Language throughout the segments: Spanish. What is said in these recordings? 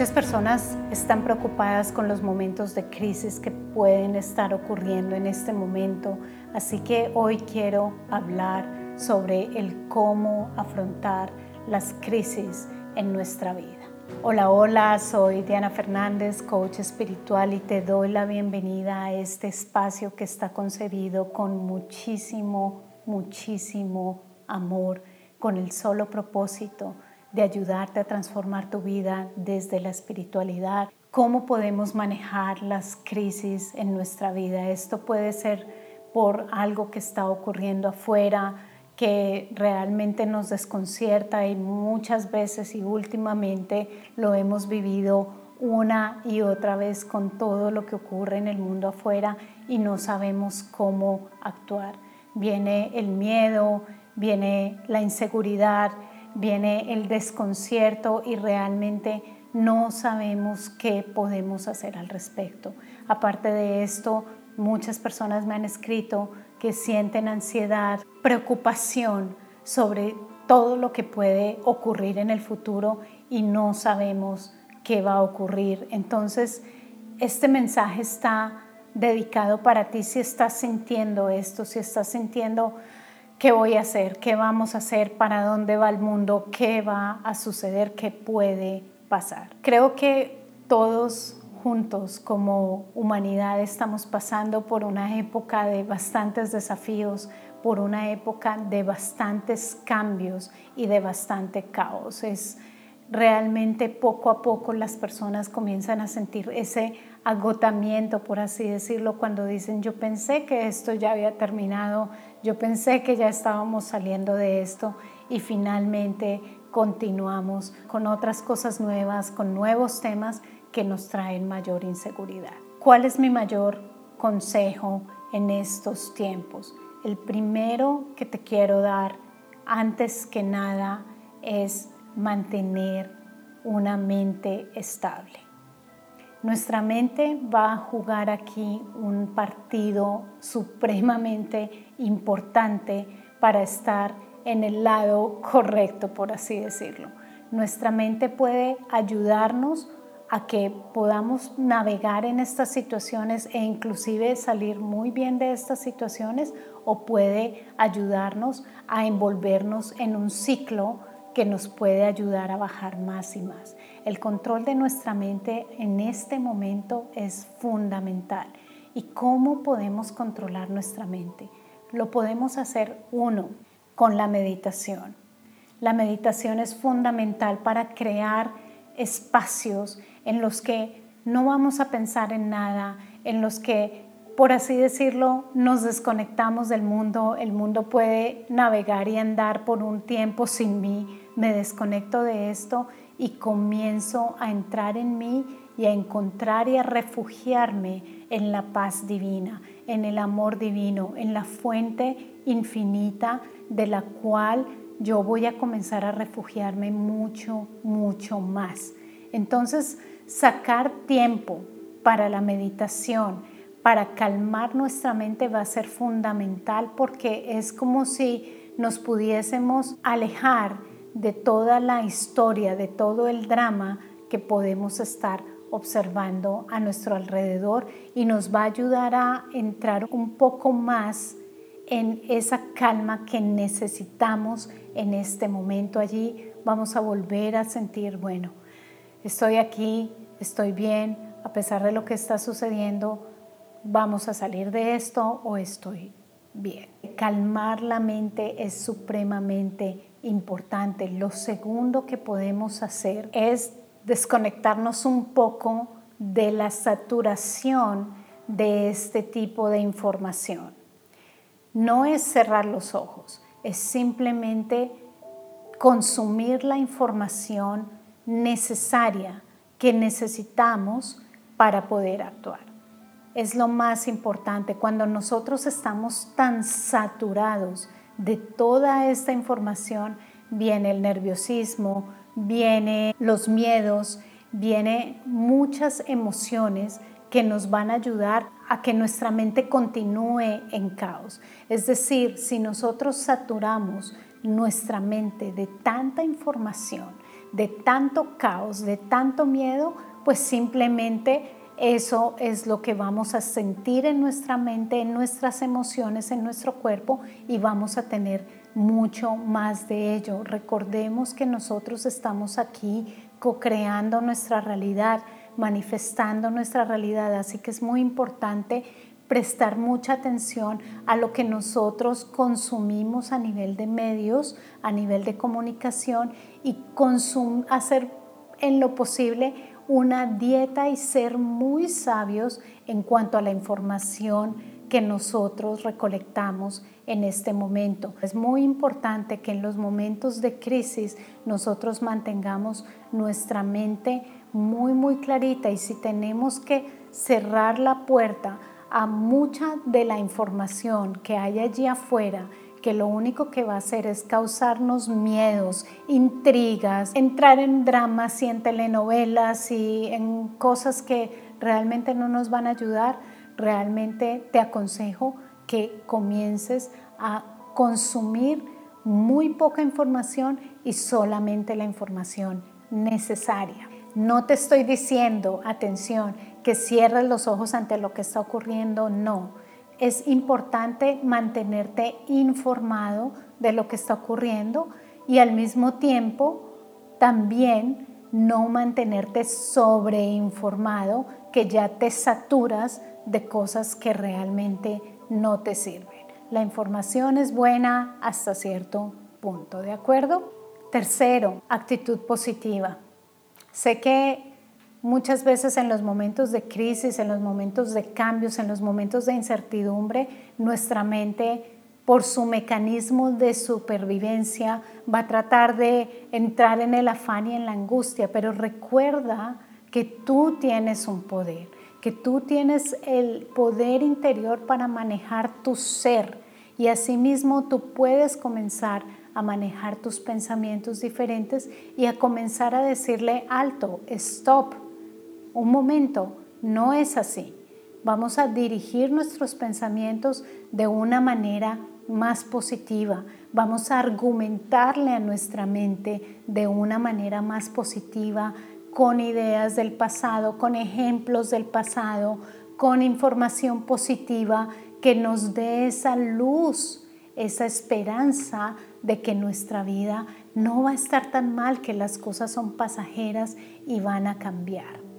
Muchas personas están preocupadas con los momentos de crisis que pueden estar ocurriendo en este momento, así que hoy quiero hablar sobre el cómo afrontar las crisis en nuestra vida. Hola, hola, soy Diana Fernández, coach espiritual y te doy la bienvenida a este espacio que está concebido con muchísimo, muchísimo amor, con el solo propósito de ayudarte a transformar tu vida desde la espiritualidad. ¿Cómo podemos manejar las crisis en nuestra vida? Esto puede ser por algo que está ocurriendo afuera, que realmente nos desconcierta y muchas veces y últimamente lo hemos vivido una y otra vez con todo lo que ocurre en el mundo afuera y no sabemos cómo actuar. Viene el miedo, viene la inseguridad, viene el desconcierto y realmente no sabemos qué podemos hacer al respecto. Aparte de esto, muchas personas me han escrito que sienten ansiedad, preocupación sobre todo lo que puede ocurrir en el futuro y no sabemos qué va a ocurrir. Entonces, este mensaje está dedicado para ti si estás sintiendo esto, si estás sintiendo ¿Qué voy a hacer? ¿Qué vamos a hacer? ¿Para dónde va el mundo? ¿Qué va a suceder? ¿Qué puede pasar? Creo que todos juntos como humanidad estamos pasando por una época de bastantes desafíos, por una época de bastantes cambios y de bastante caos. Realmente poco a poco las personas comienzan a sentir ese agotamiento, por así decirlo, cuando dicen yo pensé que esto ya había terminado, yo pensé que ya estábamos saliendo de esto y finalmente continuamos con otras cosas nuevas, con nuevos temas que nos traen mayor inseguridad. ¿Cuál es mi mayor consejo en estos tiempos? El primero que te quiero dar antes que nada es mantener una mente estable. Nuestra mente va a jugar aquí un partido supremamente importante para estar en el lado correcto, por así decirlo. Nuestra mente puede ayudarnos a que podamos navegar en estas situaciones e inclusive salir muy bien de estas situaciones o puede ayudarnos a envolvernos en un ciclo que nos puede ayudar a bajar más y más. El control de nuestra mente en este momento es fundamental. ¿Y cómo podemos controlar nuestra mente? Lo podemos hacer uno con la meditación. La meditación es fundamental para crear espacios en los que no vamos a pensar en nada, en los que por así decirlo, nos desconectamos del mundo, el mundo puede navegar y andar por un tiempo sin mí, me desconecto de esto y comienzo a entrar en mí y a encontrar y a refugiarme en la paz divina, en el amor divino, en la fuente infinita de la cual yo voy a comenzar a refugiarme mucho, mucho más. Entonces, sacar tiempo para la meditación, para calmar nuestra mente va a ser fundamental porque es como si nos pudiésemos alejar de toda la historia, de todo el drama que podemos estar observando a nuestro alrededor y nos va a ayudar a entrar un poco más en esa calma que necesitamos en este momento. Allí vamos a volver a sentir, bueno, estoy aquí, estoy bien, a pesar de lo que está sucediendo, vamos a salir de esto o estoy bien. Calmar la mente es supremamente importante. Lo segundo que podemos hacer es desconectarnos un poco de la saturación de este tipo de información. No es cerrar los ojos, es simplemente consumir la información necesaria que necesitamos para poder actuar. es lo más importante. Cuando nosotros estamos tan saturados de toda esta información, viene el nerviosismo, viene los miedos, viene muchas emociones que nos van a ayudar a que nuestra mente continúe en caos. Es decir, si nosotros saturamos nuestra mente de tanta información, de tanto caos, de tanto miedo, pues simplemente eso es lo que vamos a sentir en nuestra mente, en nuestras emociones, en nuestro cuerpo y vamos a tener mucho más de ello. Recordemos que nosotros estamos aquí co-creando nuestra realidad, manifestando nuestra realidad, así que es muy importante prestar mucha atención a lo que nosotros consumimos a nivel de medios, a nivel de comunicación y hacer en lo posible una dieta y ser muy sabios en cuanto a la información que nosotros recolectamos en este momento. Es muy importante que en los momentos de crisis nosotros mantengamos nuestra mente muy, muy clarita y si tenemos que cerrar la puerta a mucha de la información que hay allí afuera, que lo único que va a hacer es causarnos miedos, intrigas, entrar en dramas y en telenovelas y en cosas que realmente no nos van a ayudar, realmente te aconsejo que comiences a consumir muy poca información y solamente la información necesaria. No te estoy diciendo, atención, que cierres los ojos ante lo que está ocurriendo, no es importante mantenerte informado de lo que está ocurriendo y al mismo tiempo también no mantenerte sobreinformado que ya te saturas de cosas que realmente no te sirven. La información es buena hasta cierto punto, ¿de acuerdo? Tercero, actitud positiva. Sé que Muchas veces en los momentos de crisis, en los momentos de cambios, en los momentos de incertidumbre, nuestra mente, por su mecanismo de supervivencia, va a tratar de entrar en el afán y en la angustia, pero recuerda que tú tienes un poder, que tú tienes el poder interior para manejar tu ser. Y asimismo tú puedes comenzar a manejar tus pensamientos diferentes y a comenzar a decirle alto, stop, un momento, no es así. Vamos a dirigir nuestros pensamientos de una manera más positiva. Vamos a argumentarle a nuestra mente de una manera más positiva, con ideas del pasado, con ejemplos del pasado, con información positiva que nos dé esa luz, esa esperanza de que nuestra vida no va a estar tan mal, que las cosas son pasajeras y van a cambiar.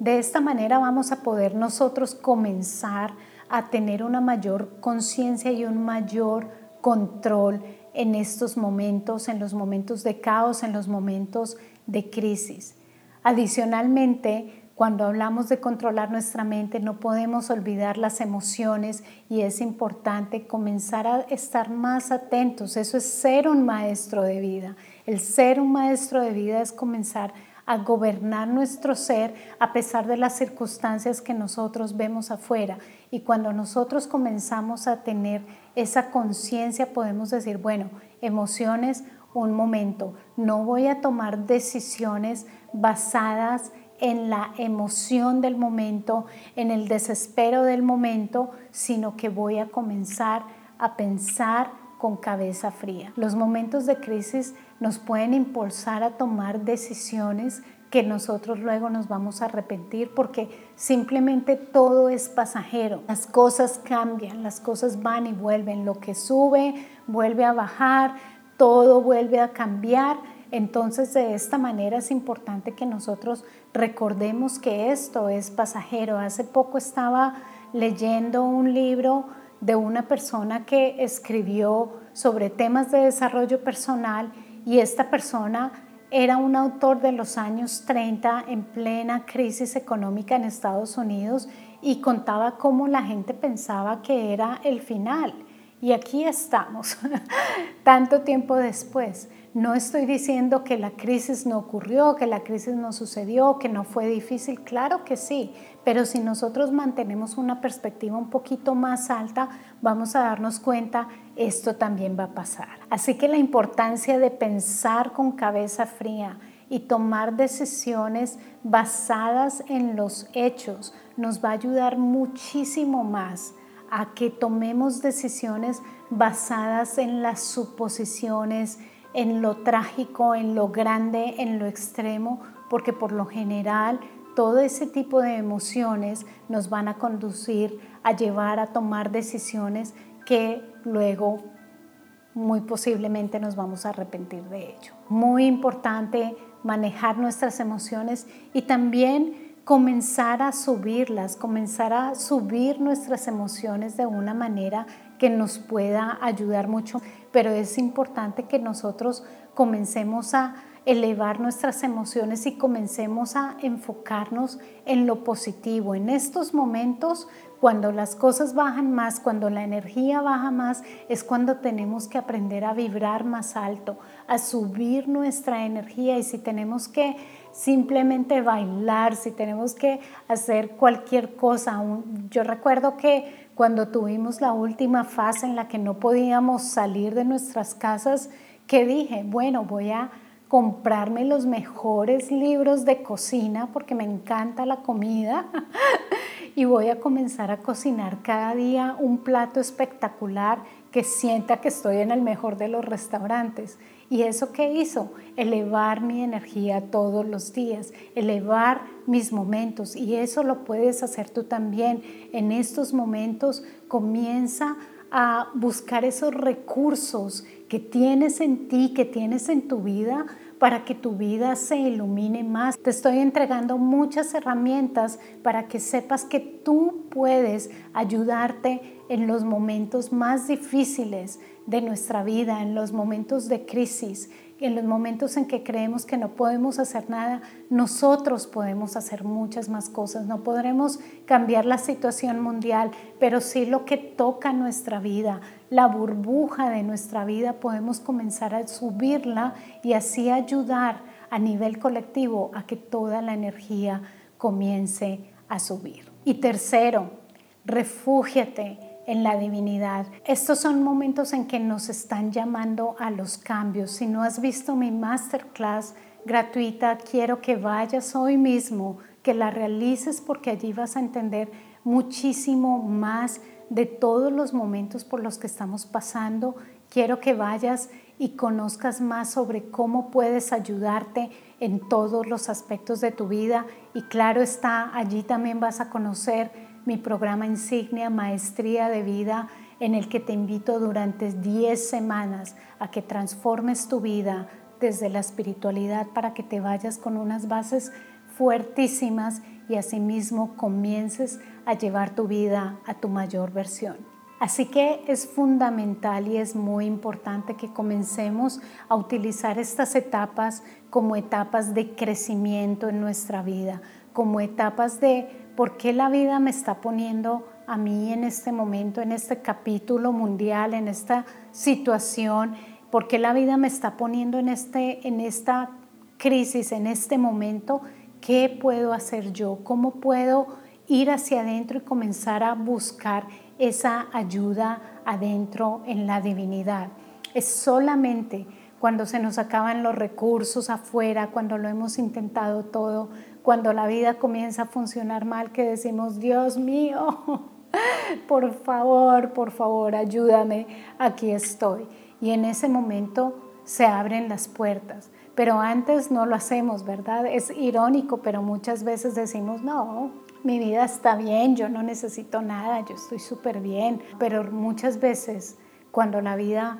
De esta manera vamos a poder nosotros comenzar a tener una mayor conciencia y un mayor control en estos momentos, en los momentos de caos, en los momentos de crisis. Adicionalmente, cuando hablamos de controlar nuestra mente, no podemos olvidar las emociones y es importante comenzar a estar más atentos. Eso es ser un maestro de vida. El ser un maestro de vida es comenzar a a gobernar nuestro ser a pesar de las circunstancias que nosotros vemos afuera. Y cuando nosotros comenzamos a tener esa conciencia, podemos decir, bueno, emociones, un momento, no voy a tomar decisiones basadas en la emoción del momento, en el desespero del momento, sino que voy a comenzar a pensar con cabeza fría. Los momentos de crisis nos pueden impulsar a tomar decisiones que nosotros luego nos vamos a arrepentir porque simplemente todo es pasajero. Las cosas cambian, las cosas van y vuelven. Lo que sube vuelve a bajar, todo vuelve a cambiar. Entonces de esta manera es importante que nosotros recordemos que esto es pasajero. Hace poco estaba leyendo un libro de una persona que escribió sobre temas de desarrollo personal y esta persona era un autor de los años 30 en plena crisis económica en Estados Unidos y contaba cómo la gente pensaba que era el final Y aquí estamos, tanto tiempo después. No estoy diciendo que la crisis no ocurrió, que la crisis no sucedió, que no fue difícil, claro que sí, pero si nosotros mantenemos una perspectiva un poquito más alta, vamos a darnos cuenta, esto también va a pasar. Así que la importancia de pensar con cabeza fría y tomar decisiones basadas en los hechos nos va a ayudar muchísimo más a que tomemos decisiones basadas en las suposiciones, en lo trágico, en lo grande, en lo extremo, porque por lo general todo ese tipo de emociones nos van a conducir a llevar a tomar decisiones que luego muy posiblemente nos vamos a arrepentir de ello. Muy importante manejar nuestras emociones y también comenzar a subirlas, comenzar a subir nuestras emociones de una manera que nos pueda ayudar mucho, pero es importante que nosotros comencemos a elevar nuestras emociones y comencemos a enfocarnos en lo positivo. En estos momentos, cuando las cosas bajan más, cuando la energía baja más, es cuando tenemos que aprender a vibrar más alto, a subir nuestra energía y si tenemos que simplemente bailar, si tenemos que hacer cualquier cosa. Yo recuerdo que cuando tuvimos la última fase en la que no podíamos salir de nuestras casas, que dije, bueno, voy a comprarme los mejores libros de cocina porque me encanta la comida y voy a comenzar a cocinar cada día un plato espectacular que sienta que estoy en el mejor de los restaurantes. ¿Y eso qué hizo? Elevar mi energía todos los días, elevar mis momentos. Y eso lo puedes hacer tú también. En estos momentos comienza a buscar esos recursos que tienes en ti, que tienes en tu vida para que tu vida se ilumine más. Te estoy entregando muchas herramientas para que sepas que tú puedes ayudarte en los momentos más difíciles de nuestra vida, en los momentos de crisis, en los momentos en que creemos que no podemos hacer nada, nosotros podemos hacer muchas más cosas. No podremos cambiar la situación mundial, pero sí lo que toca nuestra vida, la burbuja de nuestra vida, podemos comenzar a subirla y así ayudar a nivel colectivo a que toda la energía comience a subir. Y tercero, refúgiate en la divinidad. Estos son momentos en que nos están llamando a los cambios. Si no has visto mi masterclass gratuita, quiero que vayas hoy mismo, que la realices porque allí vas a entender muchísimo más de todos los momentos por los que estamos pasando. Quiero que vayas y conozcas más sobre cómo puedes ayudarte en todos los aspectos de tu vida. Y claro está, allí también vas a conocer mi programa insignia Maestría de Vida, en el que te invito durante 10 semanas a que transformes tu vida desde la espiritualidad para que te vayas con unas bases fuertísimas y asimismo comiences a llevar tu vida a tu mayor versión. Así que es fundamental y es muy importante que comencemos a utilizar estas etapas como etapas de crecimiento en nuestra vida, como etapas de ¿Por qué la vida me está poniendo a mí en este momento, en este capítulo mundial, en esta situación? ¿Por qué la vida me está poniendo en, este, en esta crisis, en este momento? ¿Qué puedo hacer yo? ¿Cómo puedo ir hacia adentro y comenzar a buscar esa ayuda adentro en la divinidad? Es solamente cuando se nos acaban los recursos afuera, cuando lo hemos intentado todo, cuando la vida comienza a funcionar mal, que decimos, Dios mío, por favor, por favor, ayúdame, aquí estoy. Y en ese momento se abren las puertas. Pero antes no lo hacemos, ¿verdad? Es irónico, pero muchas veces decimos, no, mi vida está bien, yo no necesito nada, yo estoy súper bien. Pero muchas veces cuando la vida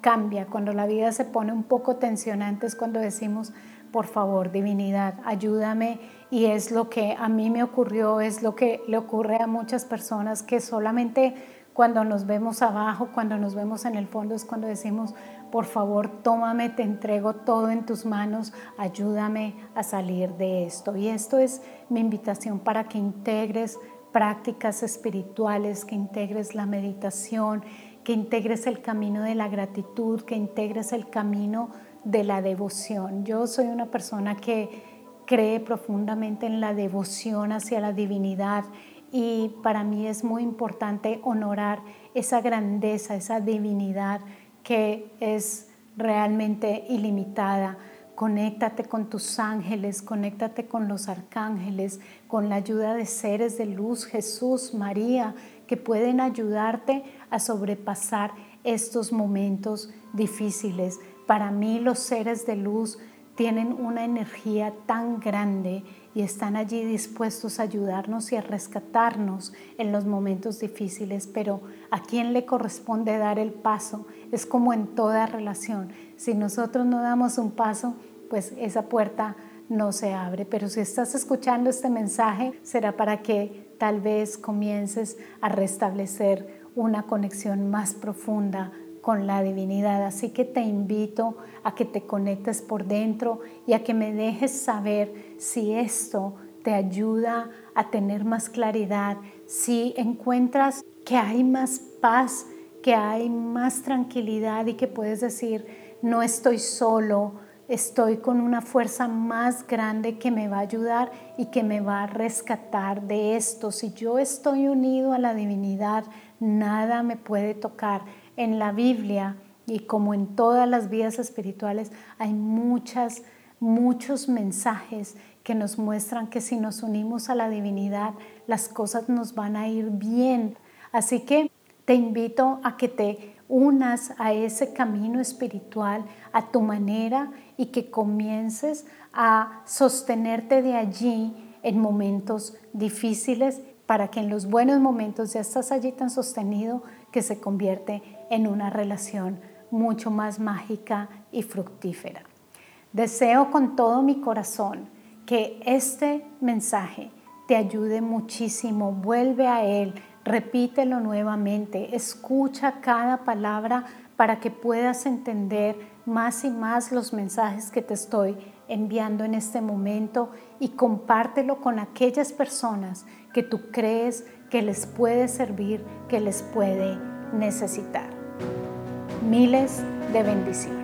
cambia, cuando la vida se pone un poco tensionante es cuando decimos, por favor, divinidad, ayúdame. Y es lo que a mí me ocurrió, es lo que le ocurre a muchas personas que solamente cuando nos vemos abajo, cuando nos vemos en el fondo, es cuando decimos, por favor, tómame, te entrego todo en tus manos, ayúdame a salir de esto. Y esto es mi invitación para que integres prácticas espirituales, que integres la meditación, que integres el camino de la gratitud, que integres el camino de la devoción. Yo soy una persona que cree profundamente en la devoción hacia la divinidad y para mí es muy importante honorar esa grandeza, esa divinidad que es realmente ilimitada. Conéctate con tus ángeles, conéctate con los arcángeles, con la ayuda de seres de luz, Jesús, María, que pueden ayudarte a sobrepasar estos momentos difíciles. Para mí los seres de luz tienen una energía tan grande y están allí dispuestos a ayudarnos y a rescatarnos en los momentos difíciles, pero a quién le corresponde dar el paso es como en toda relación. Si nosotros no damos un paso, pues esa puerta no se abre. Pero si estás escuchando este mensaje, será para que tal vez comiences a restablecer una conexión más profunda con la divinidad. Así que te invito a que te conectes por dentro y a que me dejes saber si esto te ayuda a tener más claridad, si encuentras que hay más paz, que hay más tranquilidad y que puedes decir, no estoy solo, estoy con una fuerza más grande que me va a ayudar y que me va a rescatar de esto. Si yo estoy unido a la divinidad, nada me puede tocar en la Biblia y como en todas las vidas espirituales hay muchas, muchos mensajes que nos muestran que si nos unimos a la divinidad, las cosas nos van a ir bien. Así que te invito a que te unas a ese camino espiritual a tu manera y que comiences a sostenerte de allí en momentos difíciles para que en los buenos momentos ya estás allí tan sostenido que se convierte en una relación mucho más mágica y fructífera. Deseo con todo mi corazón que este mensaje te ayude muchísimo. Vuelve a él, repítelo nuevamente, escucha cada palabra para que puedas entender más y más los mensajes que te estoy enviando en este momento y compártelo con aquellas personas que tú crees que les puede servir, que les puede necesitar. Miles de bendiciones.